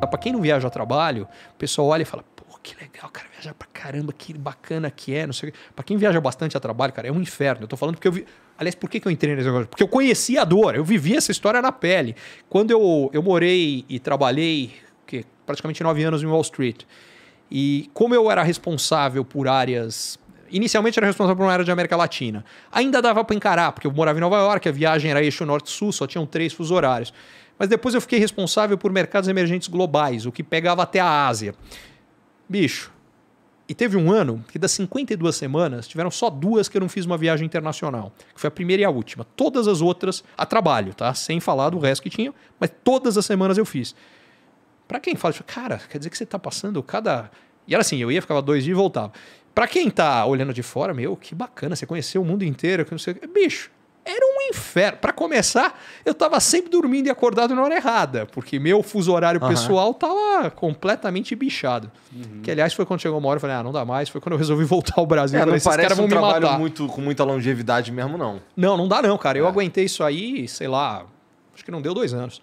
Para quem não viaja a trabalho, o pessoal olha e fala: pô, que legal, cara, viajar pra caramba, que bacana que é, não sei o quê. Pra quem viaja bastante a trabalho, cara, é um inferno. Eu tô falando porque eu vi. Aliás, por que, eu entrei nesse negócio? Porque eu conhecia a dor, eu vivi essa história na pele. Quando eu, eu morei e trabalhei praticamente nove anos em Wall Street, e como eu era responsável por áreas Inicialmente era responsável por uma área de América Latina. Ainda dava para encarar, porque eu morava em Nova York, a viagem era eixo norte-sul, só tinham três fusos horários. Mas depois eu fiquei responsável por mercados emergentes globais, o que pegava até a Ásia. Bicho. E teve um ano que das 52 semanas, tiveram só duas que eu não fiz uma viagem internacional. Que foi a primeira e a última. Todas as outras a trabalho, tá? Sem falar do resto que tinha, mas todas as semanas eu fiz. Para quem fala, cara, quer dizer que você tá passando cada. E era assim, eu ia, ficava dois dias e voltava. Para quem tá olhando de fora, meu, que bacana, você conheceu o mundo inteiro, que não sei Bicho, era um inferno. Para começar, eu tava sempre dormindo e acordado na hora errada, porque meu fuso horário uhum. pessoal tava completamente bichado. Uhum. Que aliás foi quando chegou uma hora, eu falei, ah, não dá mais. Foi quando eu resolvi voltar ao Brasil. É, falei, não parece um trabalho muito, com muita longevidade mesmo, não. Não, não dá não, cara. É. Eu aguentei isso aí, sei lá, acho que não deu dois anos.